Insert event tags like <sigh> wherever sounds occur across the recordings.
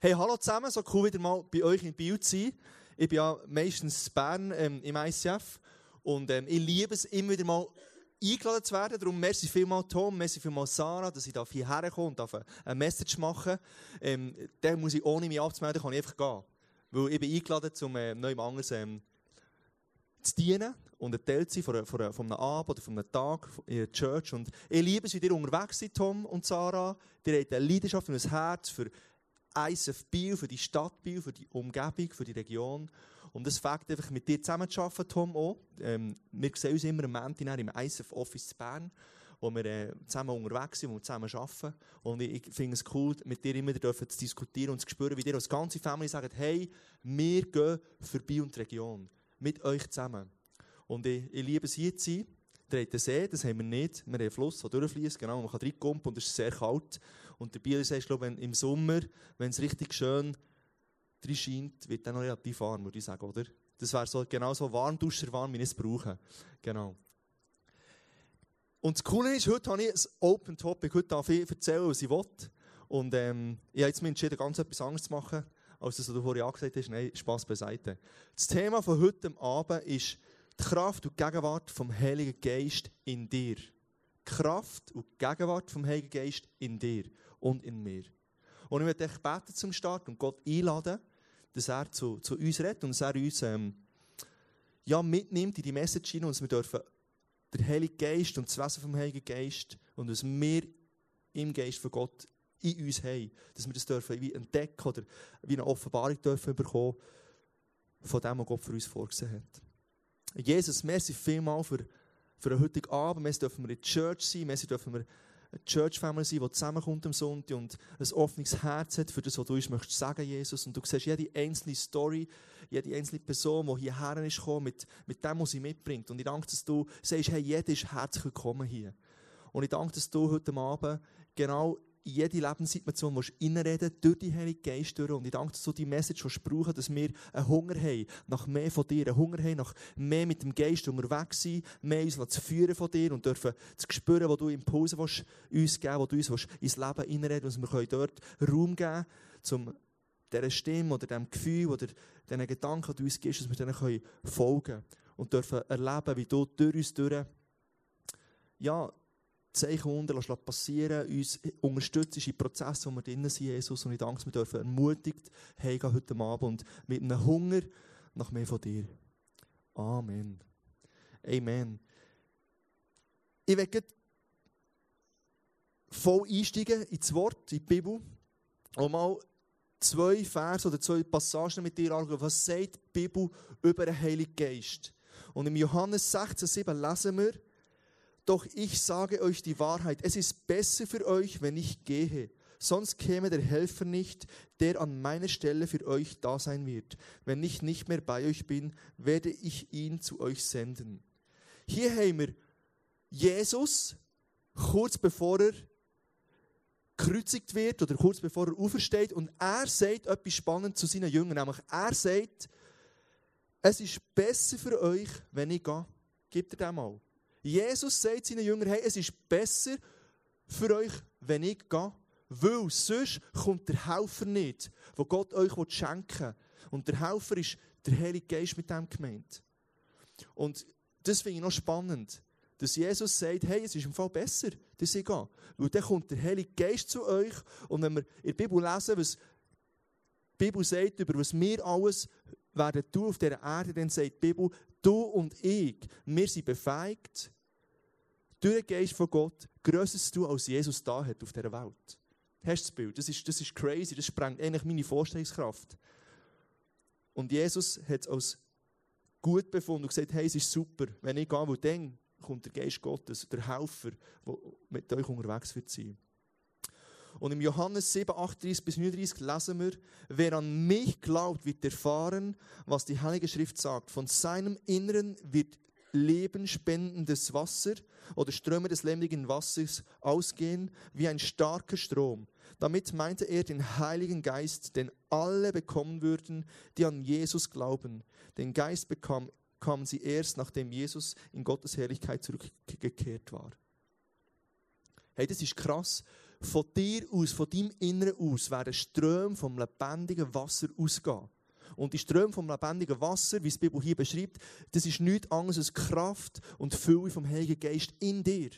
Hey, hallo zusammen, so cool wieder mal bei euch in Biel zu sein. Ich bin ja meistens Bern ähm, im ICF und ähm, ich liebe es immer wieder mal eingeladen zu werden. Darum merci vielmal Tom, merci vielmal Sarah, dass ich hierher komme und darf eine Message machen ähm, Dann muss ich, ohne mich abzumelden, kann ich einfach gehen. Weil ich bin eingeladen, um äh, neu anders ähm, zu dienen und ein Teil zu sein von, von einem Abend oder von einem Tag in der Church. Und ich liebe es, wie ihr unterwegs seid, Tom und Sarah. Ihr habt eine Leidenschaft und ein Herz für ISF Biel, für die Stadt Biel, für die Umgebung, für die Region. Und das fängt einfach mit dir zusammen zu arbeiten, Tom, auch. Ähm, wir sehen uns immer am Montag im ISF Office Bern, wo wir äh, zusammen unterwegs sind, wo wir zusammen arbeiten. Und ich, ich finde es cool, mit dir immer zu diskutieren und zu spüren, wie ihr als ganze Familie sagt, hey, wir gehen für Biel und die Region. Mit euch zusammen. Und ich, ich liebe es hier zu sein. Ihr habt den See, das haben wir nicht. Wir haben einen Fluss, der durchfließt, genau, man kann reinkommen und es ist sehr kalt. Und der Biel ist, glaube im Sommer, wenn es richtig schön drin scheint, wird dann noch relativ warm, würde ich sagen, oder? Das wäre so, genau so warm, warm, wie ich es brauche. Genau. Und das Coole ist, heute habe ich ein Open Topic. Heute darf ich erzählen, was ich will. Und ähm, ich habe jetzt mich entschieden, ganz etwas anderes zu machen, als das, was du vorhin angesagt hast. Nein, Spass beiseite. Das Thema von heute Abend ist die Kraft und die Gegenwart vom Heiligen Geist in dir. Kraft und Gegenwart vom Heiligen Geist in dir und in mir. Und ich möchte euch beten zum Start und Gott einladen, dass er zu, zu uns redet und dass er uns ähm, ja, mitnimmt in die Message hinein und dass wir dürfen der Heilige Geist und das Wesen vom Heiligen Geist und was wir im Geist von Gott in uns haben, dass wir das dürfen wie entdecken oder wie eine Offenbarung dürfen bekommen von dem, was Gott für uns vorgesehen hat. Jesus, merci vielmal für, für den heutigen Abend. Merci dürfen wir in der Church sein. Merci dürfen wir eine Church Family sein, die zusammenkommt am Sonntag und ein offenes Herz hat für das, was du uns möchtest sagen, Jesus. Und du siehst jede einzelne Story, jede einzelne Person, die hierher ist gekommen, mit, mit dem, was sie mitbringt. Und ich danke, dass du sagst, hey, jeder ist herzlich willkommen hier. Und ich danke, dass du heute Abend genau in jede Lebenssituation willst reinreden durch die Heilige Geist durch. Und ich danke, dass du die Message brauchen dass wir einen Hunger haben nach mehr von dir, einen Hunger haben nach mehr mit dem Geist unterwegs sein, mehr uns zu führen von dir und dürfen zu spüren, wo du Impulse willst, uns geben wo du uns willst, ins Leben reinreden dass wir dort Raum geben können, um dieser Stimme oder dem Gefühl oder diesen Gedanken, die du uns gibst, dass wir denen folgen können und dürfen erleben, wie du durch uns durch ja, Zeichen unter passieren, uns unterstützt im Prozess, wo wir drinnen sind, Jesus. Und ich danke, wir dürfen ermutigt heimgehen heute Abend mit einem Hunger nach mehr von dir. Amen. Amen. Ich werde voll einsteigen ins Wort, in die Bibel, und mal zwei Verse oder zwei Passagen mit dir anschauen. Was sagt die Bibel über den Heiligen Geist? Und im Johannes 16,7 lesen wir, doch ich sage euch die Wahrheit, es ist besser für euch, wenn ich gehe. Sonst käme der Helfer nicht, der an meiner Stelle für euch da sein wird. Wenn ich nicht mehr bei euch bin, werde ich ihn zu euch senden. Hier haben wir Jesus, kurz bevor er gekreuzigt wird oder kurz bevor er aufersteht und er sagt etwas spannend zu seinen Jüngern, nämlich er sagt, es ist besser für euch, wenn ich gehe. Gibt er dem mal. Jesus sagt seinen Jüngern, hey, es ist besser für euch, wenn ich gehe, weil sonst kommt der Helfer nicht, wo Gott euch schenken will. Und der Helfer ist der Heilige Geist mit dem gemeint. Und das finde ich noch spannend, dass Jesus sagt, hey, es ist im Fall besser, dass ich gehe. Weil dann kommt der Heilige Geist zu euch und wenn wir in der Bibel lesen, was die Bibel sagt, über was wir alles werden tun auf dieser Erde, dann sagt die Bibel, du und ich, wir sind befähigt, durch den Geist von Gott, Größeres zu tun, als Jesus da hat auf dieser Welt. Hast du das Bild? Das ist, das ist crazy, das sprengt eigentlich meine Vorstellungskraft. Und Jesus hat es als gut befunden und gesagt, hey, es ist super, wenn ich gehe, wo dann kommt der Geist Gottes, der Helfer, der mit euch unterwegs wird sein. Und im Johannes 7, 38 bis 39 lesen wir, wer an mich glaubt, wird erfahren, was die Heilige Schrift sagt. Von seinem Inneren wird lebenspendendes Wasser oder Ströme des lebendigen Wassers ausgehen wie ein starker Strom. Damit meinte er den Heiligen Geist, den alle bekommen würden, die an Jesus glauben. Den Geist bekam, bekamen sie erst, nachdem Jesus in Gottes Herrlichkeit zurückgekehrt war. Hey, das ist krass, von dir aus, von deinem Inneren aus, werden Ströme vom lebendigen Wasser ausgehen. Und die Ströme vom lebendigen Wasser, wie es die Bibel hier beschreibt, das ist nichts anderes als Kraft und Fülle vom Heiligen Geist in dir.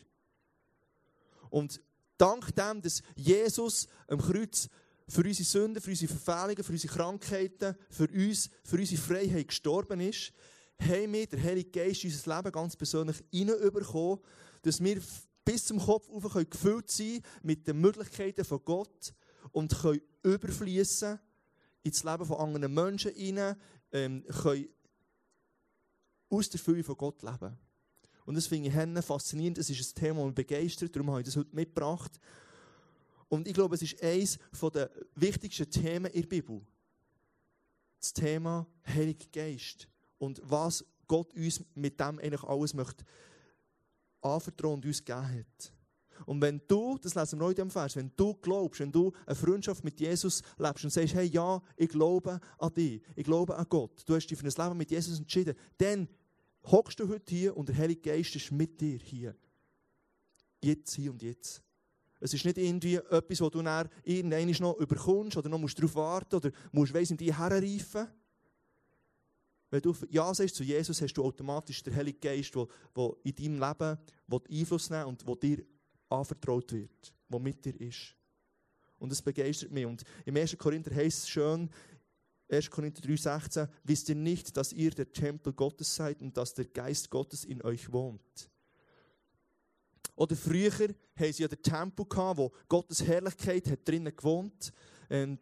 Und dank dem, dass Jesus am Kreuz für unsere Sünden, für unsere Verfehlungen, für unsere Krankheiten, für uns, für unsere Freiheit gestorben ist, haben wir den Heiligen Geist in unser Leben ganz persönlich hineinbekommen, dass wir bis zum Kopf auf gefüllt sein mit den Möglichkeiten von Gott und können überfließen ins Leben von anderen Menschen hinein, ähm, können aus der Fülle von Gott leben. Und das finde ich faszinierend. Es ist ein Thema, das mich begeistert. Darum habe ich das heute mitgebracht. Und ich glaube, es ist eines der wichtigsten Themen in der Bibel. Das Thema Heiliger Geist. Und was Gott uns mit dem eigentlich alles möchte anvertrauen und uns gegeben hat. Und wenn du, das lesen wir heute im Vers, wenn du glaubst, wenn du eine Freundschaft mit Jesus lebst und sagst, hey, ja, ich glaube an dich, ich glaube an Gott, du hast dich für ein Leben mit Jesus entschieden, dann hockst du heute hier und der Heilige Geist ist mit dir hier. Jetzt, hier und jetzt. Es ist nicht irgendwie etwas, wo du dann irgendwann noch überkommst oder noch musst darauf warten oder musst weiss, in die herreifen. Wenn du Ja sagst zu Jesus, hast du automatisch den Heiligen Geist, der, in deinem Leben Einfluss nehmen und der dir anvertraut wird, der mit dir ist. Und das begeistert mich. Und im 1. Korinther heißt es schön, 1. Korinther 3,16, wisst ihr nicht, dass ihr der Tempel Gottes seid und dass der Geist Gottes in euch wohnt? Oder früher haben sie ja den Tempel gehabt, wo Gottes Herrlichkeit hat drinnen gewohnt ähm,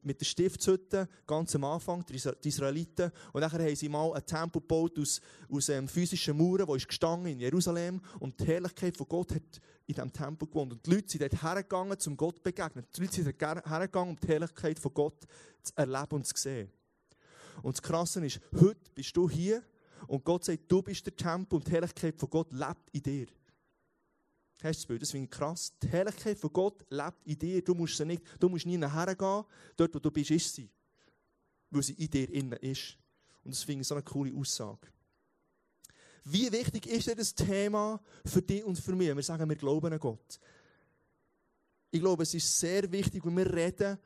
mit der Stiftshütte, ganz am Anfang, die Israeliten. Und dann haben sie mal einen Tempel gebaut aus, aus ähm, physischen Mauern, wo ist gestanden in Jerusalem. Und die Herrlichkeit von Gott hat in diesem Tempel gewohnt. Und die Leute sind dort hergegangen, zum Gott begegnen. Die Leute sind hergegangen, um die Herrlichkeit von Gott zu erleben und zu sehen. Und das Krasse ist, heute bist du hier und Gott sagt, du bist der Tempel und die Herrlichkeit von Gott lebt in dir. Hast du das Bild? Das finde ich krass. Die Herrlichkeit von Gott lebt in dir. Du musst, sie nicht, du musst nie nachher gehen. Dort, wo du bist, ist sie. Weil sie in dir innen ist. Und das finde ich so eine coole Aussage. Wie wichtig ist denn das Thema für dich und für mich? Wir sagen, wir glauben an Gott. Ich glaube, es ist sehr wichtig, wenn wir reden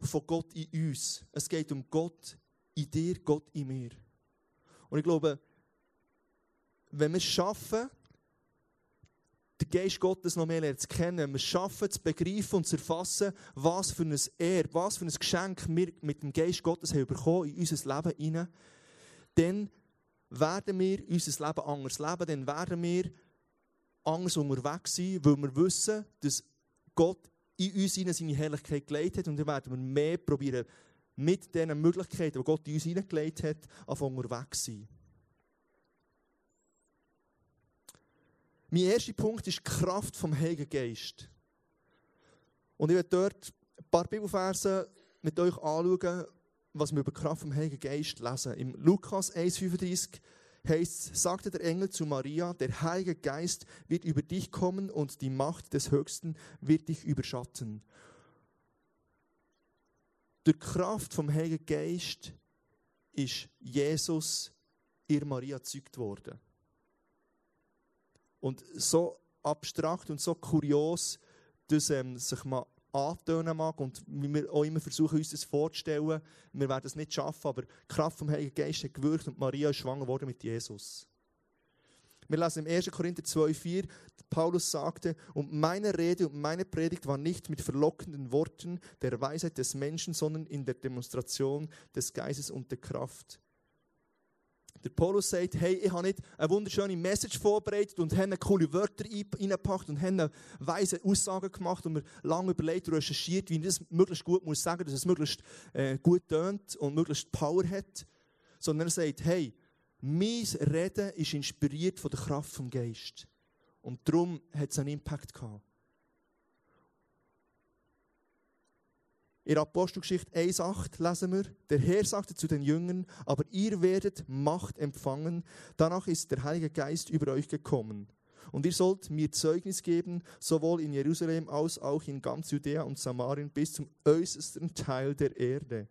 von Gott in uns. Es geht um Gott in dir, Gott in mir. Und ich glaube, wenn wir es schaffen, den Geist Gottes noch mehr zu kennen, wir schaffen, zu begreifen und zu erfassen, was für ein Erbe, was für ein Geschenk wir mit dem Geist Gottes haben bekommen in unser Leben hinein, dann werden wir unser Leben anders leben, dann werden wir anders unterwegs sein, weil wir wissen, dass Gott in uns seine Herrlichkeit gelegt hat und dann werden wir mehr probieren, mit den Möglichkeiten, die Gott in uns hineingelegt hat, auf unterwegs sein. Mein erster Punkt ist die Kraft vom Heiligen Geist. Und ich werde dort ein paar Bibelverse mit euch anschauen, was wir über die Kraft vom Heiligen Geist lesen. Im Lukas 1,35 heißt sagte der Engel zu Maria, der Heilige Geist wird über dich kommen und die Macht des Höchsten wird dich überschatten. Durch die Kraft vom Heiligen Geist ist Jesus ihr Maria gezeugt worden. Und so abstrakt und so kurios, dass ähm, sich mal antönen mag und wie wir auch immer versuchen, uns das vorzustellen, wir werden es nicht schaffen, aber die Kraft vom Heiligen Geist hat gewirkt und Maria ist schwanger worden mit Jesus. Wir lesen im 1. Korinther 2,4, Paulus sagte, und meine Rede und meine Predigt war nicht mit verlockenden Worten der Weisheit des Menschen, sondern in der Demonstration des Geistes und der Kraft. Der Paulus sagt, hey, ich habe nicht eine wunderschöne Message vorbereitet und habe coole Wörter reingepackt und habe weise Aussagen gemacht und mir lange überlegt und recherchiert, wie ich das möglichst gut muss sagen, dass es möglichst äh, gut tönt und möglichst Power hat. Sondern er sagt, hey, mein Reden ist inspiriert von der Kraft vom Geist. Und darum hat es einen Impact gehabt. In Apostelgeschichte 1,8 lesen wir, der Herr sagte zu den Jüngern, aber ihr werdet Macht empfangen, danach ist der Heilige Geist über euch gekommen. Und ihr sollt mir Zeugnis geben, sowohl in Jerusalem als auch in ganz Judäa und Samarien bis zum äußersten Teil der Erde.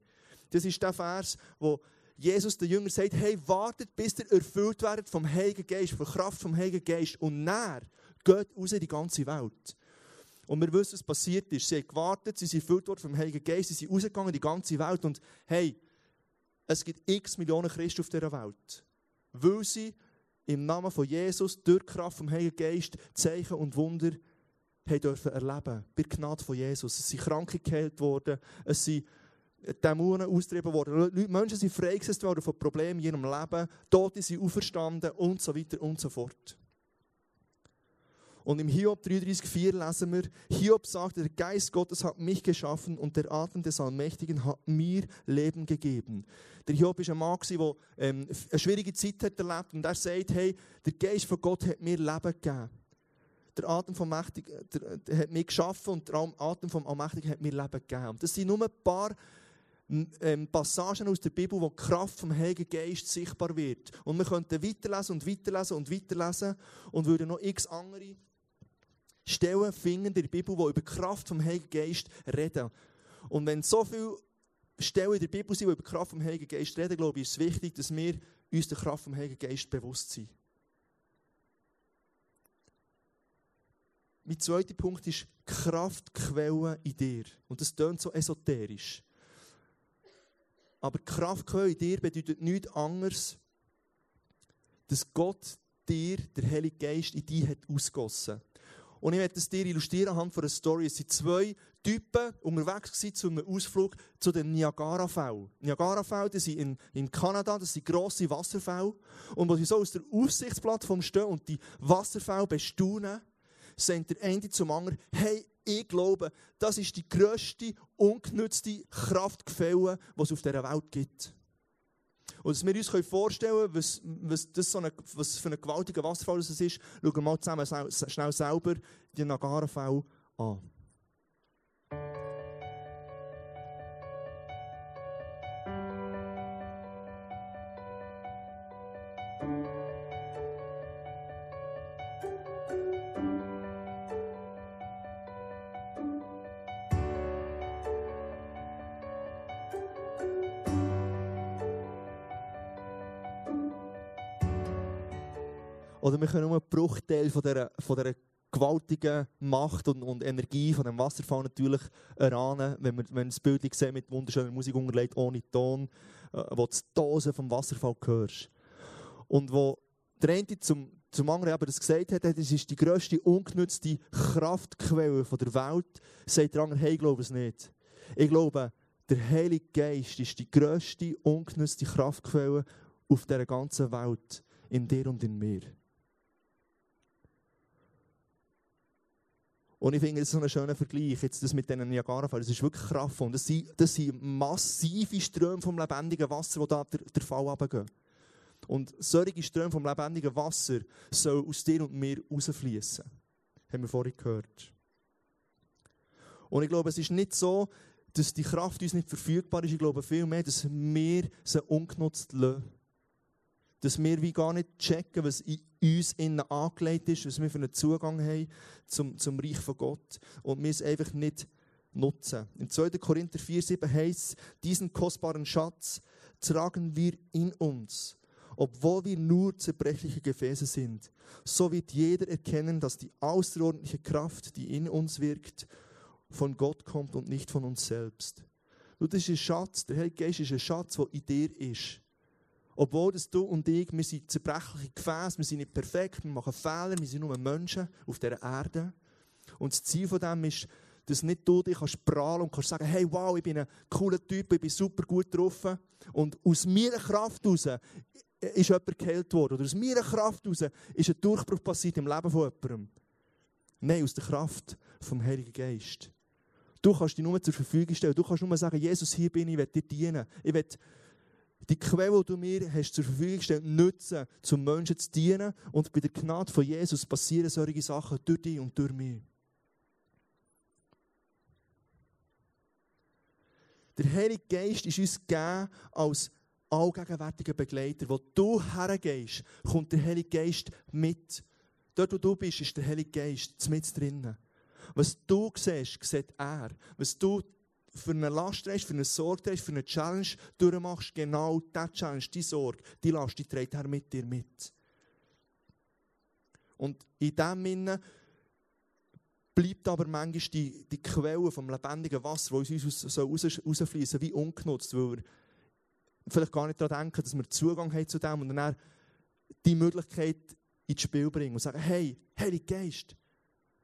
Das ist der Vers, wo Jesus den Jüngern sagt, hey, wartet, bis ihr erfüllt werdet vom Heiligen Geist, von Kraft vom Heiligen Geist und näher geht raus in die ganze Welt. Und wir wissen, was passiert ist. Sie haben gewartet, sie sind erfüllt worden vom Heiligen Geist, sie sind rausgegangen in die ganze Welt. Und hey, es gibt x Millionen Christen auf dieser Welt. Weil sie im Namen von Jesus durch Kraft vom Heiligen Geist Zeichen und Wunder haben dürfen erleben. Bei Gnade von Jesus. Es sind Kranke geheilt worden, es sind Dämonen austrieben worden. Menschen sind freigesetzt worden von Problemen in ihrem Leben, Tote sind auferstanden und so weiter und so fort. Und im Hiob 33,4 lesen wir, Hiob sagt, der Geist Gottes hat mich geschaffen und der Atem des Allmächtigen hat mir Leben gegeben. Der Hiob war ein Mann, der ähm, eine schwierige Zeit hat erlebt und er sagt, hey, der Geist von Gott hat mir Leben gegeben. Der Atem vom Mächtigen der, der hat mich geschaffen und der Atem vom Allmächtigen hat mir Leben gegeben. Und das sind nur ein paar ähm, Passagen aus der Bibel, wo die Kraft vom Heiligen Geist sichtbar wird. Und wir könnten weiterlesen und weiterlesen und weiterlesen und würden noch x andere Stellen finden in der Bibel, die über die Kraft vom Heiligen Geist reden. Und wenn so viele Stellen in der Bibel sind, die über die Kraft vom Heiligen Geist reden, glaube ich, ist es wichtig, dass wir uns der Kraft vom Heiligen Geist bewusst sind. Mein zweiter Punkt ist Kraftquelle in dir. Und das klingt so esoterisch. Aber Kraftquelle in dir bedeutet nichts anderes, dass Gott dir, der Heilige Geist, in dich hat ausgossen. Und ich werde das dir illustrieren anhand einer Story. Es sind zwei Typen unterwegs gewesen zu einem Ausflug zu den Niagara-Fällen. Niagara-Fälle, sind in, in Kanada, das sind grosse Wasserfälle. Und wo sie so aus der Aussichtsplattform stehen und die Wasserfälle bestaunen, sagt der eine zum anderen, hey, ich glaube, das ist die grösste, ungenützte Kraftquelle, die es auf dieser Welt gibt. Und dass wir uns vorstellen können, was, was, so eine, was für ein gewaltiger Wasserfall das ist, schauen wir mal zusammen schnell selber die Niagara-Fälle an. Oder wir können nur einen Bruchteil von dieser, von dieser gewaltigen Macht und, und, Energie von dem Wasserfall natürlich erahnen, wenn man, wenn das Bild sieht mit wunderschöner Musik unterlegt, ohne Ton, äh, wo du die Dose vom Wasserfall hörst. Und wo der eine zum, zum anderen aber das gesagt hat, das ist die grösste ungenutzte Kraftquelle der Welt, sagt der andere, hey, ich glaube es nicht. Ich glaube, der Heilige Geist ist die grösste ungenutzte Kraftquelle auf dieser ganzen Welt, in dir und in mir. Und ich finde, das ist so ein schöner Vergleich, jetzt das mit diesen Niagara-Fällen. Das ist wirklich kraftvoll. Und das sind, das sind massive Ströme vom lebendigen Wasser, die da der, der Fall runtergehen. Und solche Ströme vom lebendigen Wasser sollen aus dir und mir rausfließen. Haben wir vorhin gehört. Und ich glaube, es ist nicht so, dass die Kraft uns nicht verfügbar ist. Ich glaube vielmehr, dass wir sie ungenutzt lassen dass wir wie gar nicht checken, was in uns innen angelegt ist, was wir für einen Zugang haben zum, zum Reich von Gott und wir es einfach nicht nutzen. In 2. Korinther 4,7 heißt diesen kostbaren Schatz tragen wir in uns, obwohl wir nur zerbrechliche Gefäße sind. So wird jeder erkennen, dass die außerordentliche Kraft, die in uns wirkt, von Gott kommt und nicht von uns selbst. Und das ist ein Schatz, der Heilige Geist ist ein Schatz, der in dir ist. Obwohl dass du und ich, wir sind zerbrechliche Gefäße, wir sind nicht perfekt, wir machen Fehler, wir sind nur Menschen auf dieser Erde. Und das Ziel von dem ist, dass nicht du dich kannst prahlen und kannst sagen, hey, wow, ich bin ein cooler Typ, ich bin super gut drauf. Und aus meiner Kraft heraus ist jemand geheilt worden. Oder aus meiner Kraft heraus ist ein Durchbruch passiert im Leben von jemandem. Nein, aus der Kraft vom Heiligen Geist. Du kannst dich nur zur Verfügung stellen. Du kannst nur sagen, Jesus, hier bin ich, ich will dir dienen. Ich will die Quelle, die du mir hast zur Verfügung gestellt nutzen, zum Menschen zu dienen. Und bei der Gnade von Jesus passieren solche Sachen durch dich und durch mich. Der Heilige Geist ist uns gegeben als allgegenwärtiger Begleiter. Wo du hergehst, kommt der Heilige Geist mit. Dort, wo du bist, ist der Heilige Geist mit drinnen. Was du siehst, sieht er. Was du für eine Last trägst, für eine Sorge trägst, für eine Challenge durchmachst, genau diese Challenge, die Sorge, die Last, die trägt er mit dir mit. Und in dem Sinne bleibt aber manchmal die, die Quelle vom lebendigen Wasser, das uns so raus, rausfließen, wie ungenutzt, weil wir vielleicht gar nicht daran denken, dass wir Zugang haben zu dem und dann die Möglichkeit ins Spiel bringen und sagen, hey, Heiliger Geist,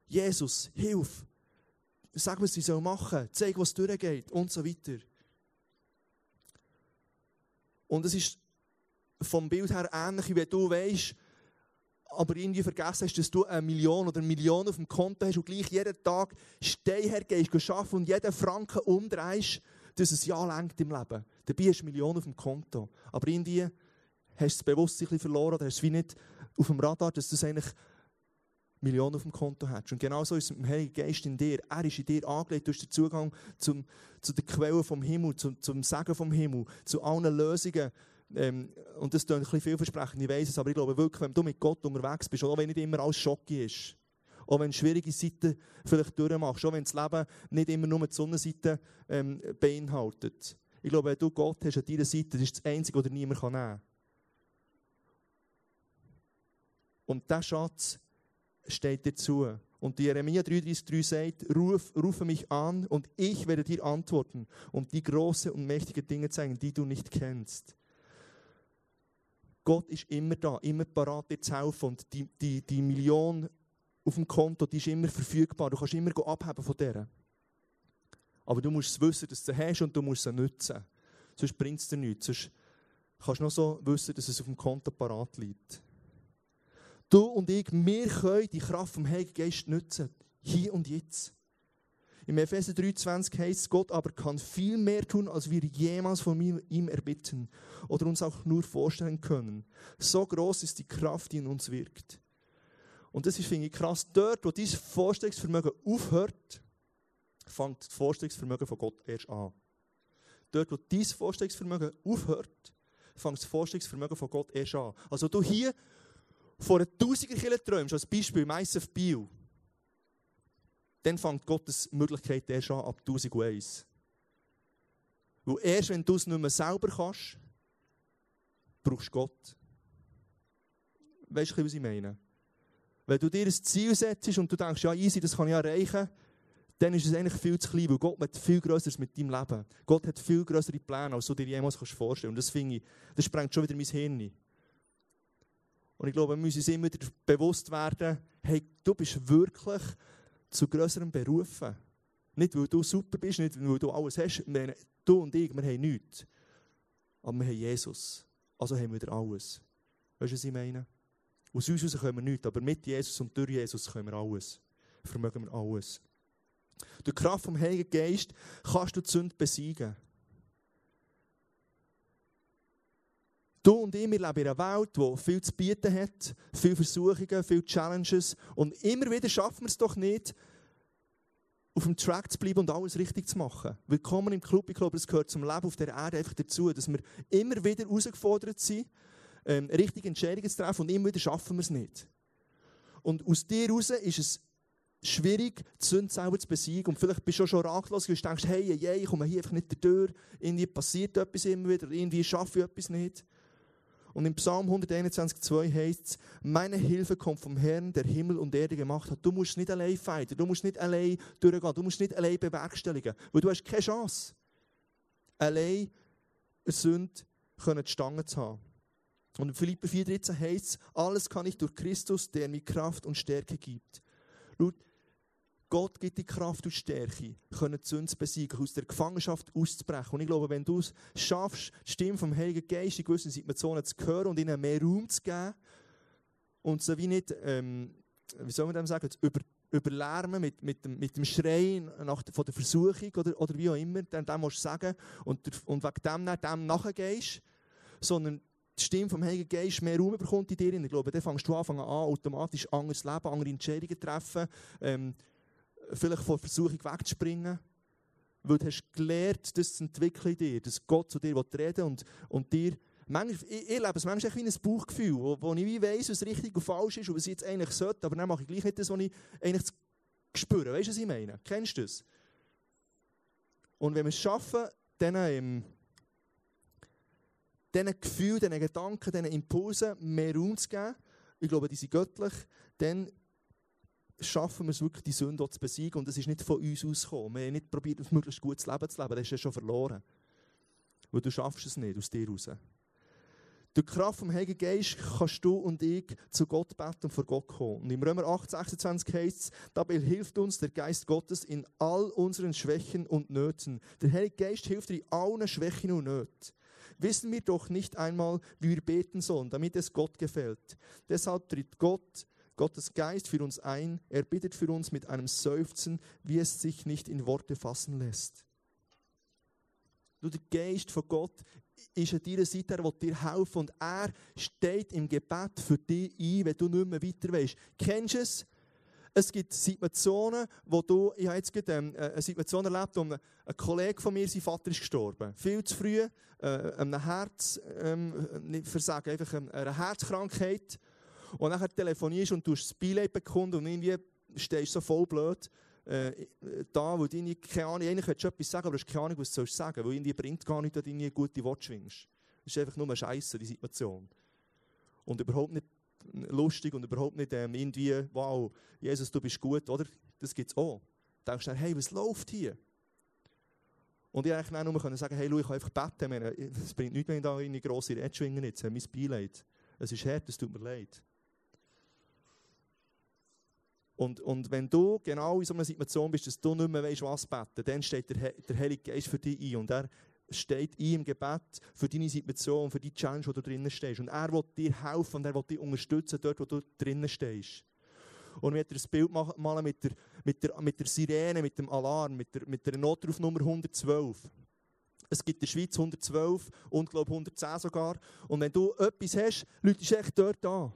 Jesus, hilf, sag, was sie machen sollen, zeig, was durchgeht und so weiter. Und es ist vom Bild her ähnlich, wie du weißt, aber irgendwie vergessen hast, dass du eine Million oder eine Million auf dem Konto hast und gleich jeden Tag Stein hergehst, arbeiten und jeden Franken umdrehst, dass es ja lenkt im Leben. Dabei hast du Millionen auf dem Konto. Aber irgendwie hast du das Bewusstsein verloren oder hast es wie nicht auf dem Radar, dass du eigentlich Millionen auf dem Konto hast. Und genauso ist es mit dem Heiligen Geist in dir. Er ist in dir angelegt. Du hast den Zugang zum, zu den Quellen vom Himmel, zum, zum Segen vom Himmel, zu allen Lösungen. Ähm, und das klingt ein bisschen vielversprechend, ich weiß es, aber ich glaube wirklich, wenn du mit Gott unterwegs bist, auch wenn nicht immer alles schocki ist, auch wenn schwierige Seiten vielleicht durchmachst, auch wenn das Leben nicht immer nur die Sonnenseite ähm, beinhaltet. Ich glaube, wenn du Gott hast an deiner Seite, das ist das Einzige, was dir niemand nehmen kann. Und dieser Schatz steht dir zu. Und Jeremia 33,3 sagt, Ruf, rufe mich an und ich werde dir antworten und die große und mächtige Dinge zeigen, die du nicht kennst. Gott ist immer da, immer parat, dir zu helfen. Und die, die, die Million auf dem Konto, die ist immer verfügbar. Du kannst immer abheben von der. Aber du musst wissen, dass du sie hast und du musst sie nutzen. Sonst bringt es dir nichts. Sonst kannst du nur so wissen, dass es auf dem Konto parat liegt. Du und ich, wir können die Kraft vom Heiligen Geist nutzen. Hier und jetzt. Im Epheser 3,20 heißt es, Gott aber kann viel mehr tun, als wir jemals von ihm erbitten oder uns auch nur vorstellen können. So groß ist die Kraft, die in uns wirkt. Und das ist, finde ich, krass. Dort, wo dieses Vorstellungsvermögen aufhört, fängt das Vorstellungsvermögen von Gott erst an. Dort, wo dieses Vorstellungsvermögen aufhört, fängt das Vorstellungsvermögen von Gott erst an. Also du hier vor einer Tausiger träumst, als Beispiel im Bio, dann fängt Gottes Möglichkeit erst an ab 1001. Weil erst wenn du es nicht mehr selber kannst, brauchst du Gott. Weißt du, was ich meine? Wenn du dir ein Ziel setzt und du denkst, ja, easy, das kann ich erreichen, dann ist es eigentlich viel zu klein, weil Gott hat viel Größeres mit deinem Leben. Gott hat viel größere Pläne, als du dir jemals vorstellen kannst. Und das finde das sprengt schon wieder mein Hirn. Und ich glaube, wir müssen uns immer bewusst werden, hey, du bist wirklich zu grösserem berufen. Nicht, weil du super bist, nicht, weil du alles hast. Wir, du und ich, wir haben nichts. Aber wir haben Jesus. Also haben wir alles. Weißt du, was ich meine? Aus uns heraus können wir nichts, aber mit Jesus und durch Jesus können wir alles. Vermögen wir alles. Durch die Kraft vom Heiligen Geist kannst du die Sünde besiegen. Du und ich, wir leben in einer Welt, die viel zu bieten hat, viele Versuchungen, viele Challenges. Und immer wieder schaffen wir es doch nicht, auf dem Track zu bleiben und alles richtig zu machen. Willkommen im Club. Ich glaube, es gehört zum Leben auf der Erde einfach dazu, dass wir immer wieder herausgefordert sind, ähm, richtige Entscheidungen zu treffen und immer wieder schaffen wir es nicht. Und aus dir heraus ist es schwierig, die Sünde selber zu besiegen. Und vielleicht bist du schon ratlos, weil du denkst, hey, hey, ich komme hier einfach nicht durch. Irgendwie passiert etwas immer wieder, irgendwie schaffe ich etwas nicht. Und im Psalm 121,2 heißt es, meine Hilfe kommt vom Herrn, der Himmel und Erde gemacht hat. Du musst nicht allein fighten, du musst nicht allein durchgehen, du musst nicht allein bewerkstelligen, weil du hast keine Chance, allein eine Sünde die Stange zu haben. Und in Philipper 4,13 heißt es, alles kann ich durch Christus, der mir Kraft und Stärke gibt. Schau, Gott gibt die Kraft und Stärke, können die Sünde besiegen, aus der Gefangenschaft auszubrechen. Und ich glaube, wenn du es schaffst, die Stimme vom Heiligen Geist in gewissen Situationen zu hören und ihnen mehr Raum zu geben und sie wie nicht, ähm, wie soll man dem sagen, über, überlärmen mit, mit, dem, mit dem Schreien nach, von der Versuchung oder, oder wie auch immer, dann dem musst du sagen und, und wegen dem, dem nachgehst, sondern die Stimme vom Heiligen Geist mehr Raum bekommt in dir. Ich glaube, dann fängst du an, automatisch anderes Leben, andere Entscheidungen zu treffen, ähm, vielleicht von Versuchung wegzuspringen, weil du hast gelernt, das zu entwickeln in dir, dass Gott zu dir reden und, und dir Manchmal, ich, ich lebe es manchmal wie ein Bauchgefühl, wo, wo ich wie weiss, was richtig und falsch ist und was ich jetzt eigentlich sollte, aber dann mache ich gleich nicht das, was ich eigentlich spüre. Weißt du, was ich meine? Kennst du das? Und wenn wir es schaffen, diesen, ähm, diesen Gefühlen, diesen Gedanken, diesen Impulsen mehr Raum zu geben, ich glaube, die sind göttlich, dann schaffen wir es wirklich, die Sünde zu besiegen. Und es ist nicht von uns ausgekommen. Wir haben nicht probiert, ein möglichst gutes Leben zu leben. Das ist ja schon verloren. Weil du schaffst es nicht aus dir raus. Durch die Kraft vom Heiligen Geist kannst du und ich zu Gott beten und vor Gott kommen. Und im Römer 8, 26 heißt es, dabei hilft uns der Geist Gottes in all unseren Schwächen und Nöten. Der Heilige Geist hilft dir in allen Schwächen und Nöten. Wissen wir doch nicht einmal, wie wir beten sollen, damit es Gott gefällt. Deshalb tritt Gott, Gottes Geist für uns ein. Er bittet für uns mit einem Seufzen, wie es sich nicht in Worte fassen lässt. Du, der Geist von Gott ist an deiner Seite, er will dir helfen und er steht im Gebet für dich ein, wenn du nicht mehr weiter weißt. Kennst du es? Es gibt Situationen, wo du, ich habe jetzt gerade ähm, eine Situation erlebt, wo ein, Kollege von mir, sein Vater ist gestorben. Viel zu früh, äh, einem Herz, ähm, nicht versagen, einfach eine Herzkrankheit. Und dann telefonierst und du das Beileid bekunden und irgendwie stehst du so voll blöd äh, da, wo du irgendwie, keine Ahnung, eigentlich willst du etwas sagen, aber du hast keine Ahnung, was du sagen sollst, weil irgendwie bringt gar nicht, dass du eine gute Worte schwingst. Es ist einfach nur Scheiße, die Situation. Und überhaupt nicht lustig und überhaupt nicht ähm, irgendwie, wow, Jesus, du bist gut, oder? Das gibt es auch. Du denkst dann, hey, was läuft hier? Und ich eigentlich nur können sagen, hey, schau, ich kann einfach beten. Es bringt nichts, wenn ich da in eine grosse Rede schwingen jetzt. Mein Beileid. Es ist hart, es tut mir leid. Und, und wenn du genau in so einer Situation bist, dass du nicht mehr weißt, was beten, dann steht der, der Heilige Geist für dich ein. Und er steht ein im Gebet für deine Situation, für die Challenge, wo du drinnen stehst. Und er will dir helfen und er will dich unterstützen, dort, wo du drinnen stehst. Und wir das Bild malen mit der, mit, der, mit der Sirene, mit dem Alarm, mit der, mit der Notrufnummer 112. Es gibt in der Schweiz 112 und glaube 110 sogar. Und wenn du etwas hast, Leute, ist echt dort an.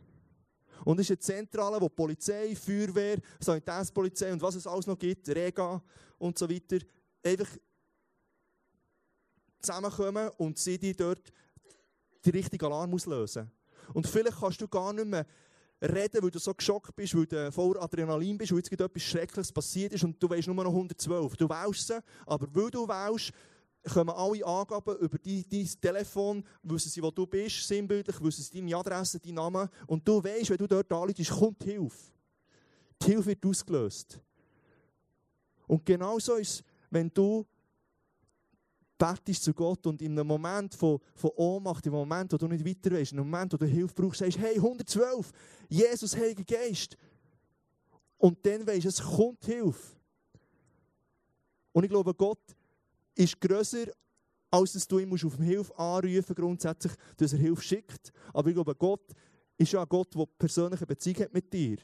Und es ist eine Zentrale, wo Polizei, Feuerwehr, Sanitätspolizei und was es alles noch gibt, Rega und so weiter, einfach zusammenkommen und sie dir dort den richtigen Alarm auslösen. Und vielleicht kannst du gar nicht mehr reden, weil du so geschockt bist, weil du voller Adrenalin bist, weil jetzt etwas Schreckliches passiert ist und du weißt nur noch 112. Du wählst sie, aber weil du wählst, kommen alle Angaben über dein, dein Telefon, wissen sie, wo du bist, sinnbildlich, wissen sie deine Adresse, deinen Namen. Und du weißt, wenn du dort anläutest, kommt Hilfe. Die Hilfe wird ausgelöst. Und genauso ist wenn du betest zu Gott und in einem Moment von, von Ohnmacht, im Moment, wo du nicht weiter weißt, einem Moment, wo du Hilfe brauchst, sagst, hey, 112, Jesus, Heiliger Geist. Und dann weißt du, es kommt Hilfe. Und ich glaube, Gott ist grösser, als dass du ihm auf Hilfe anrufen grundsätzlich, dass er Hilfe schickt. Aber ich glaube, Gott ist ja ein Gott, der persönliche Beziehung hat mit dir.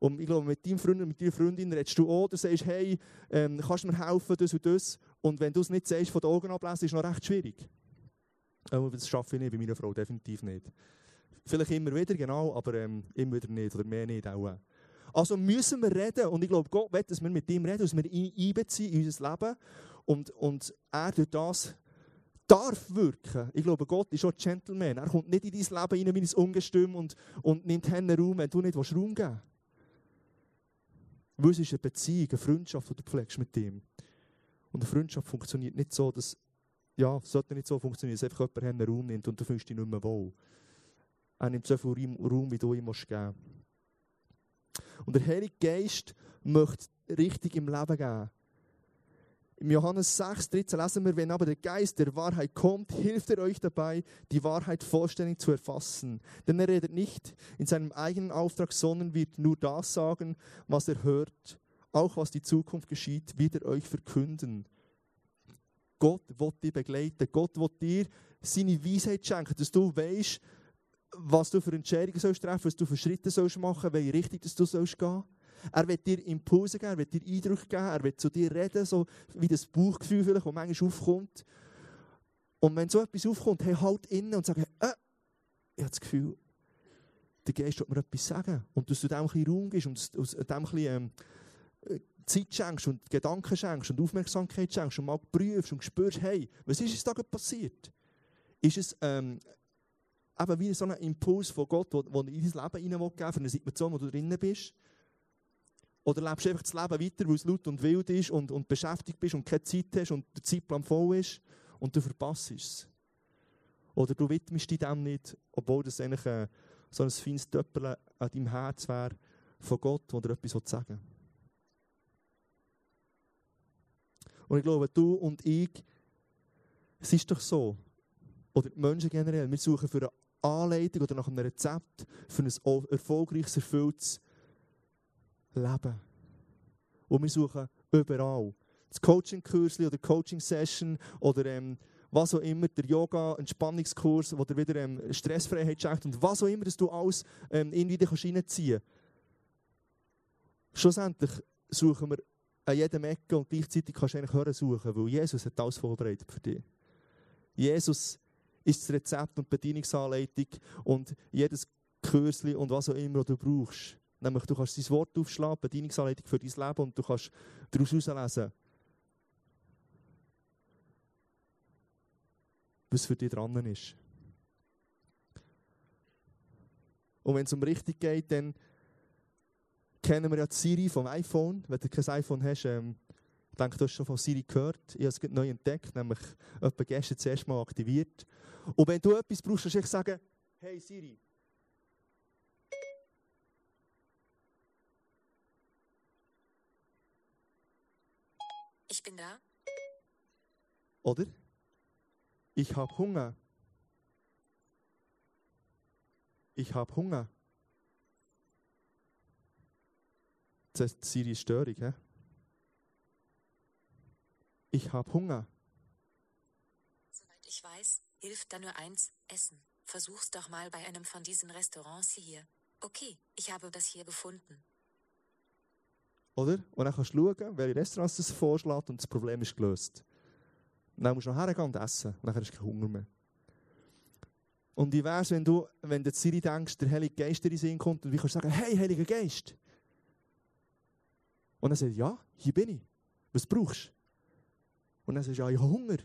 Und ich glaube, mit deinem Freund und mit deiner Freundin redest du auch, du sagst, hey, ähm, kannst du mir helfen, das und das. Und wenn du es nicht sagst, von den Augen ablesen, ist es noch recht schwierig. Aber das schaffe ich nicht bei meiner Frau, definitiv nicht. Vielleicht immer wieder, genau, aber ähm, immer wieder nicht, oder mehr nicht auch. Also müssen wir reden. Und ich glaube, Gott will, dass wir mit ihm reden, dass wir ihn einbeziehen in unser Leben. Und, und er durch das darf wirken. Ich glaube, Gott ist auch Gentleman. Er kommt nicht in dein Leben rein wie ein Ungestüm und, und nimmt Hände Raum, wenn du nicht Raum geben willst. Weil es ist eine Beziehung, eine Freundschaft, die du pflegst mit ihm. Und eine Freundschaft funktioniert nicht so, dass, ja, sollte nicht so funktionieren, dass einfach jemand Hände Raum nimmt und du fühlst dich nicht mehr wohl. Er nimmt so viel Raum, wie du ihm geben musst. Und der Heilige Geist möchte richtig im Leben geben. Im Johannes 6, 13 lesen wir, wenn aber der Geist der Wahrheit kommt, hilft er euch dabei, die Wahrheit vollständig zu erfassen. Denn er redet nicht in seinem eigenen Auftrag, sondern wird nur das sagen, was er hört. Auch was die Zukunft geschieht, wird er euch verkünden. Gott will dich begleiten. Gott will dir seine Weisheit schenken, dass du weißt, was du für Entscheidungen sollst treffen, was du für Schritte sollst machen, welche Richtung du sollst gehen. Er wird dir Impulse geben, er wird dir Eindrücke geben, er wird zu dir reden, so wie das Bauchgefühl vielleicht, das manchmal aufkommt. Und wenn so etwas aufkommt, hey, halt innen und sag, äh, ich habe das Gefühl, der Geist wird mir etwas sagen. Und dass du dem ein bisschen Raum gibst und dem ein bisschen ähm, Zeit schenkst und Gedanken schenkst und Aufmerksamkeit schenkst und mal prüfst und spürst, hey, was ist da passiert? Ist es ähm, eben wie so ein Impuls von Gott, der in dein Leben hinein will, für eine Situation, wo du drinnen bist? Oder lebst du einfach das Leben weiter, weil es laut und wild ist und, und beschäftigt bist und keine Zeit hast und der Zeitplan voll ist und du verpasst es? Oder du widmest dich dem nicht, obwohl das eigentlich äh, so ein feines Töpperchen an deinem Herz wäre, von Gott, der dir etwas sagen will. Und ich glaube, du und ich, es ist doch so, oder die Menschen generell, wir suchen für eine Anleitung oder nach einem Rezept für ein erfolgreiches, erfülltes Leben. Und wir suchen überall. Das Coaching-Kurs oder Coaching-Session oder ähm, was auch immer, der Yoga-Entspannungskurs, wo dir wieder ähm, Stressfreiheit schenkt und was auch immer, dass du alles ähm, irgendwie reinziehen Schlussendlich suchen wir an jedem Ecke und gleichzeitig kannst du eigentlich hören suchen, weil Jesus hat alles vorbereitet für dich. Jesus ist das Rezept und Bedienungsanleitung und jedes Kürzli und was auch immer du brauchst. Nämlich, du kannst dein Wort aufschlagen, Bedienungsanleitung für dein Leben und du kannst daraus herauslesen, was für dich dran ist. Und wenn es um richtig geht, dann kennen wir ja die Siri vom iPhone. Wenn du kein iPhone hast, ähm, ich denke, du hast schon von Siri gehört. Ich habe es neu entdeckt, nämlich etwa gestern zuerst mal aktiviert. Und wenn du etwas brauchst, kannst du sagen, hey Siri. Ich bin da. Oder? Ich habe Hunger. Ich habe Hunger. Das ist Siri Störung, hä? Ich habe Hunger. Soweit ich weiß, hilft da nur eins, Essen. Versuch's doch mal bei einem von diesen Restaurants hier. Okay, ich habe das hier gefunden. Oder? Und dann kannst du schauen, welche Restaurants es vorschlägt und das Problem ist gelöst. Und dann musst du noch hergehen und essen. Und dann hast du keinen Hunger mehr. Und wie wäre es, wenn du, wenn du Siri denkst, der Heilige Geist in Sinn kommt und wie kannst du sagen, hey, Heiliger Geist, und dann sagt er, ja, hier bin ich. Was brauchst du? Und dann sagst du, ja, ich habe Hunger.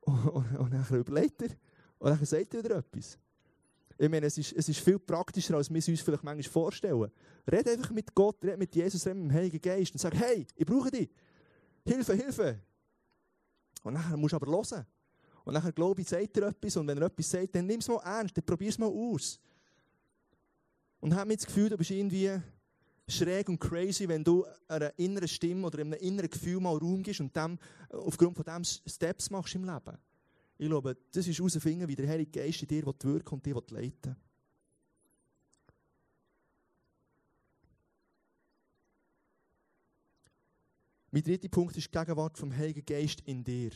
Und, <laughs> und, und dann überlegt er. Und dann sagt er wieder etwas. Ich meine, es ist, es ist viel praktischer, als wir es uns vielleicht manchmal vorstellen. Red einfach mit Gott, red mit Jesus, red mit dem Heiligen Geist und sag, hey, ich brauche dich. Hilfe, Hilfe. Und dann musst du aber hören. Und dann glaube ich, sagt er etwas und wenn er etwas sagt, dann nimm es mal ernst, dann probier es mal aus. Und hab mir das Gefühl, du bist irgendwie schräg und crazy, wenn du einer inneren Stimme oder einem inneren Gefühl mal Raum gibst und dem, aufgrund von dem Steps machst im Leben. Ich glaube, das ist herausfinden, wie der Heilige Geist in dir wirken und dir leiten Mein dritter Punkt ist die Gegenwart vom Heiligen Geist in dir.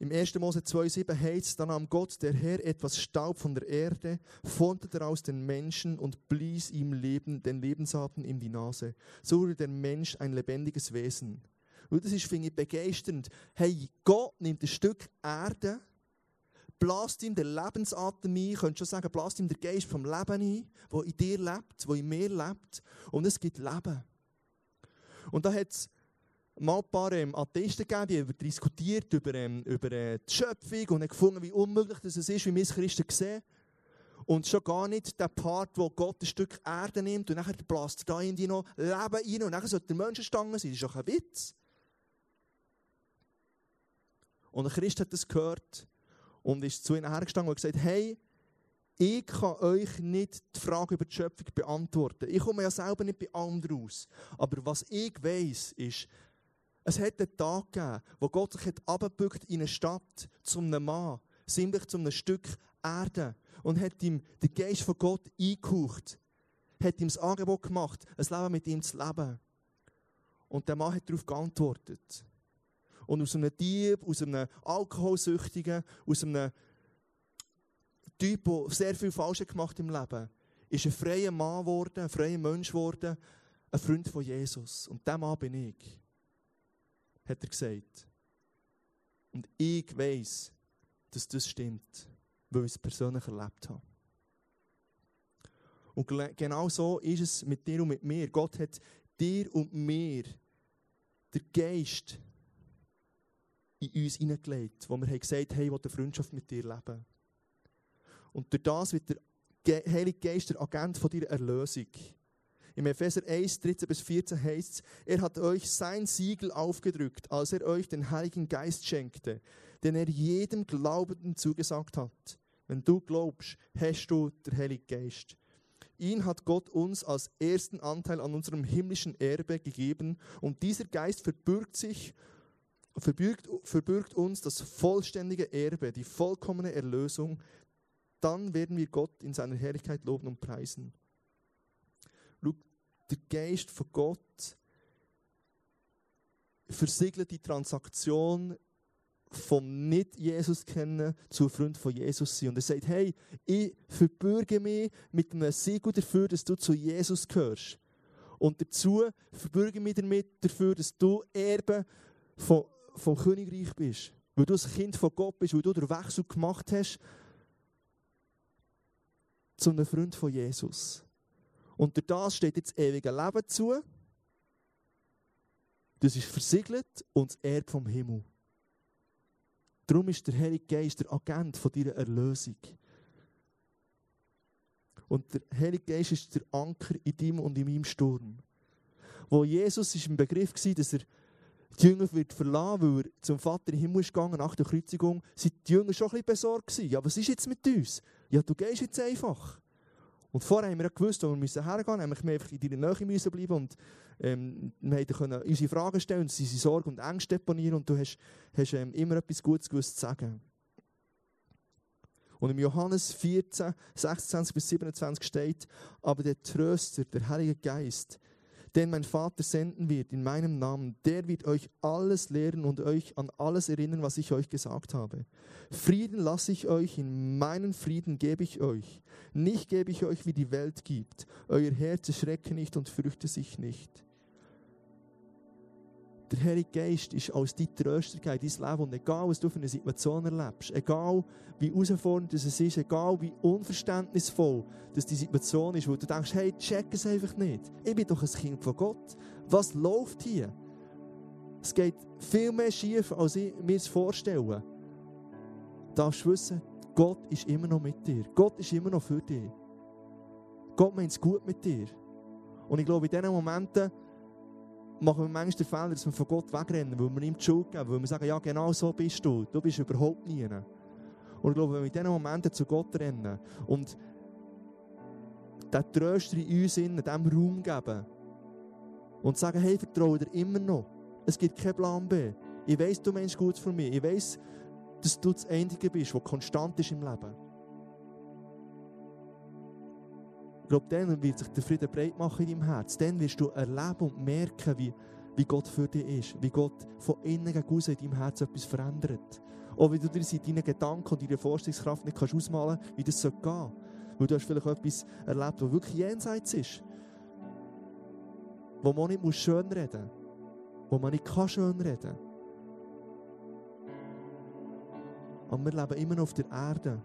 Im 1. Mose 2,7 heißt dann nahm Gott, der Herr, etwas Staub von der Erde, formte daraus den Menschen und blies ihm Leben, den Lebensatem in die Nase. So wurde der Mensch ein lebendiges Wesen. Und das ist, finde ich, begeisternd. Hey, Gott nimmt ein Stück Erde, blast ihm den Lebensatem ein, könntest schon sagen, blast ihm den Geist vom Leben ein, wo in dir lebt, wo in mir lebt, und es gibt Leben. Und da hat es mal ein paar ähm, Atheisten gegeben, die diskutiert über, ähm, über äh, die Schöpfung und haben gefunden, wie unmöglich das ist, wie wir es Christen sehen. Und schon gar nicht der Part, wo Gott ein Stück Erde nimmt und nachher bläst er da in die noch Leben rein und nachher sollte der Menschenstange sein. Das ist doch ein Witz. Und ein Christ hat das gehört und ist zu ihnen hergestanden und gesagt, hey, ich kann euch nicht die Frage über die Schöpfung beantworten. Ich komme ja selber nicht bei anderen raus. Aber was ich weiß, ist, es hat einen Tag gegeben, wo Gott sich abgebückt in eine Stadt zum einem Mann, sinnlich zu einem Stück Erde und hat ihm den Geist von Gott eingehaucht, hat ihm das Angebot gemacht, ein Leben mit ihm zu leben. Und der Mann hat darauf geantwortet. Und aus einem Dieb, aus einem Alkoholsüchtigen, aus einem Typ, der sehr viel Falsches gemacht im Leben, ist ein freier Mann geworden, ein freier Mensch geworden, ein Freund von Jesus. Und der Mann bin ich hat er gesagt. Und ich weiß, dass das stimmt, weil ich es persönlich erlebt habe. Und genau so ist es mit dir und mit mir. Gott hat dir und mir den Geist in uns hineingelegt, wo wir haben gesagt haben, hey, ich will eine Freundschaft mit dir leben. Und durch das wird der Heilige Geist der Agent von deiner Erlösung. Im Epheser 1, 13 bis 14 heißt es, er hat euch sein Siegel aufgedrückt, als er euch den Heiligen Geist schenkte, den er jedem Glaubenden zugesagt hat. Wenn du glaubst, hast du den Heiligen Geist. ihn hat Gott uns als ersten Anteil an unserem himmlischen Erbe gegeben und dieser Geist verbürgt sich, verbürgt, verbürgt uns das vollständige Erbe, die vollkommene Erlösung. Dann werden wir Gott in seiner Herrlichkeit loben und preisen. Der Geist von Gott versiegelt die Transaktion vom Nicht-Jesus kennen zu Freund von Jesus sein. Und er sagt, hey, ich verbürge mich mit einem Siegel dafür, dass du zu Jesus gehörst. Und dazu verbürge ich mich damit dafür, dass du Erbe vom, vom Königreich bist. Weil du ein Kind von Gott bist, weil du den Wechsel gemacht hast zu einem Freund von Jesus. Und das steht jetzt ewige Leben zu. Das ist versiegelt und das Erbe vom Himmel. Darum ist der Heilige Geist der Agent von deiner Erlösung. Und der Heilige Geist ist der Anker in deinem und in meinem Sturm. Wo Jesus ist im Begriff war, dass er die Jünger wird verlassen, weil er zum Vater im Himmel ist gegangen nach der Kreuzigung, sind die Jünger schon ein bisschen besorgt gewesen. Ja, was ist jetzt mit uns? Ja, du gehst jetzt einfach. Und vorher haben wir ja gewusst, wo wir müssen hergehen müssen, wir einfach in deiner Nähe müssen bleiben und ähm, wir können unsere Fragen stellen und unsere Sorgen und Ängste deponieren und du hast, hast ähm, immer etwas Gutes gewusst zu sagen. Und im Johannes 14, 26 bis 27 steht, aber der Tröster, der Heilige Geist, den mein Vater senden wird in meinem Namen, der wird euch alles lehren und euch an alles erinnern, was ich euch gesagt habe. Frieden lasse ich euch, in meinen Frieden gebe ich euch. Nicht gebe ich euch, wie die Welt gibt. Euer Herz erschrecke nicht und fürchte sich nicht. Der Heilige Geist ist als dein Tröster in dein Leben. Und egal, was du für eine Situation erlebst, egal wie herausfordernd es ist, egal wie unverständnisvoll dass die Situation ist, wo du denkst, hey, check es einfach nicht. Ich bin doch ein Kind von Gott. Was läuft hier? Es geht viel mehr schief, als ich mir es vorstelle. Du darfst wissen, Gott ist immer noch mit dir. Gott ist immer noch für dich. Gott meint es gut mit dir. Und ich glaube, in diesen Momenten, machen wir manchmal den Fehler, dass wir von Gott wegrennen, weil wir ihm die Schuld geben, weil wir sagen, ja genau so bist du, du bist überhaupt nie. Und ich glaube, wenn wir in diesen Momenten zu Gott rennen und den Tröster in uns in diesem Raum geben und sagen, hey, vertraue dir immer noch. Es gibt keinen Plan B. Ich weiß, du meinst gut für mich. Ich weiß, dass du das Einzige bist, was konstant ist im Leben. Ich glaube, dann wird sich der Frieden breit machen in deinem Herz. Dann wirst du erleben und merken, wie, wie Gott für dich ist. Wie Gott von innen gegen in deinem Herz etwas verändert. Auch wie du dir in deinen Gedanken und deiner Vorstellungskraft nicht kannst ausmalen kannst, wie das gehen soll. Weil du hast vielleicht etwas erlebt, das wirklich jenseits ist. Wo man nicht schön reden muss. Wo man nicht kann schön reden Aber wir leben immer noch auf der Erde.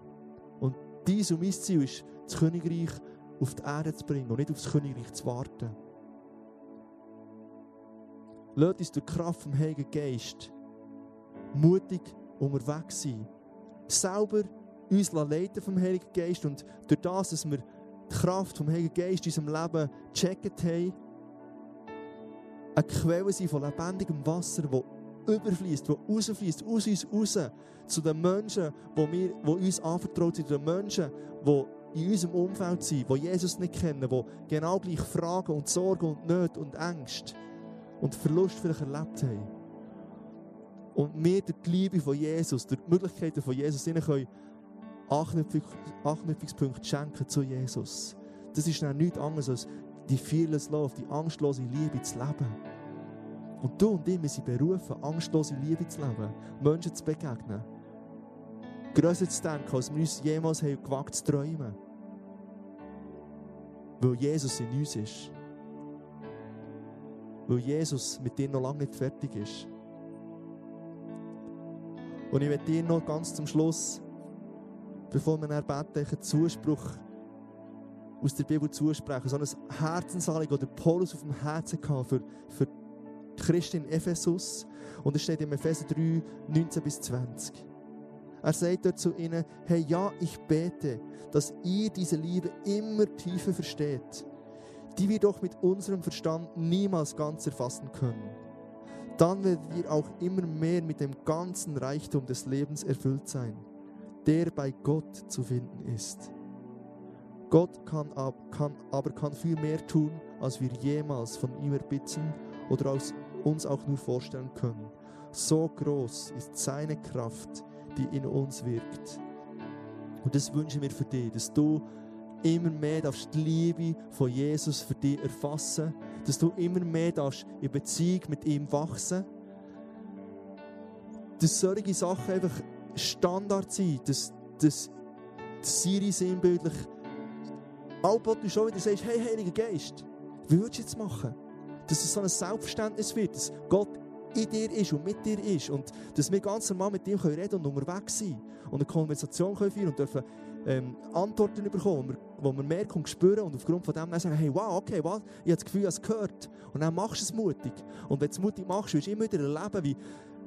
Und dies und mein Ziel ist, das Königreich auf die Erde zu bringen und nicht aufs Königreich zu warten. Lass uns durch die Kraft vom Heiligen Geist mutig unterwegs sein. Selber uns leiten vom Heiligen Geist und durch das, dass wir die Kraft vom Heiligen Geist in unserem Leben gecheckt haben, eine Quelle sein von lebendigem Wasser, das überfließt, das rausfließt, aus uns raus, zu den Menschen, die, wir, die uns anvertraut sind, zu den Menschen, die in unserem Umfeld sind, die Jesus nicht kennen, die genau gleich Fragen und Sorgen und Nöte und Ängste und Verlust vielleicht erlebt haben. Und wir durch die Liebe von Jesus, durch die Möglichkeiten von Jesus, ihnen können Anknüpfungspunkte schenken zu Jesus. Das ist dann nichts anderes als die fearless love, die angstlose Liebe zu leben. Und du und ich, wir sind berufen, angstlose Liebe zu leben, Menschen zu begegnen grösser zu denken, als wir uns jemals haben gewagt zu träumen. Weil Jesus in uns ist. Weil Jesus mit dir noch lange nicht fertig ist. Und ich werde dir noch ganz zum Schluss, bevor wir dann beten, einen Zuspruch aus der Bibel zusprechen. So ein Herzensanliegen, das Paulus auf dem Herzen für, für Christen in Ephesus. Und es steht in Epheser 3, 19 bis 20. Er sagt dort zu ihnen, hey ja, ich bete, dass ihr diese Liebe immer tiefer versteht, die wir doch mit unserem Verstand niemals ganz erfassen können. Dann werdet ihr auch immer mehr mit dem ganzen Reichtum des Lebens erfüllt sein, der bei Gott zu finden ist. Gott kann, kann, aber kann viel mehr tun, als wir jemals von ihm erbitten oder aus uns auch nur vorstellen können. So groß ist seine Kraft, die in uns wirkt. Und das wünschen wir für dich, dass du immer mehr darfst die Liebe von Jesus für dich erfassen, dass du immer mehr darfst in Beziehung mit ihm wachsen, dass solche Sachen einfach Standard sind, dass, dass Siri sinnbildlich Albot du schon wieder sagst, hey Heiliger Geist, wie würdest du jetzt machen? Dass es so ein Selbstverständnis wird, dass Gott in dir ist und mit dir ist und dass wir ganz normal mit ihm reden und unterwegs sein und eine Konversation können führen und dürfen ähm, Antworten bekommen, wo wir merken und spüren und aufgrund von dem sagen, hey, wow, okay, was? ich habe das Gefühl, ich habe es gehört. Und dann machst du es mutig. Und wenn du es mutig machst, wirst du immer wieder erleben, wie,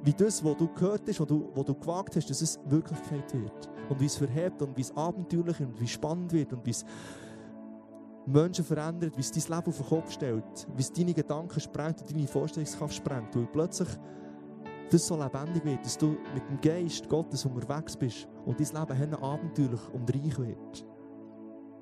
wie das, was du gehört hast, was du, was du gewagt hast, dass es Wirklichkeit wird. Und wie es verhebt und wie es abenteuerlich und wie spannend wird und wie es Menschen verändert, wie es dein Leben auf den Kopf stellt, wie es deine Gedanken sprengt und deine Vorstellungskraft sprengt, weil plötzlich das so lebendig wird, dass du mit dem Geist Gottes unterwegs bist und dein Leben abenteuerlich und reich wird.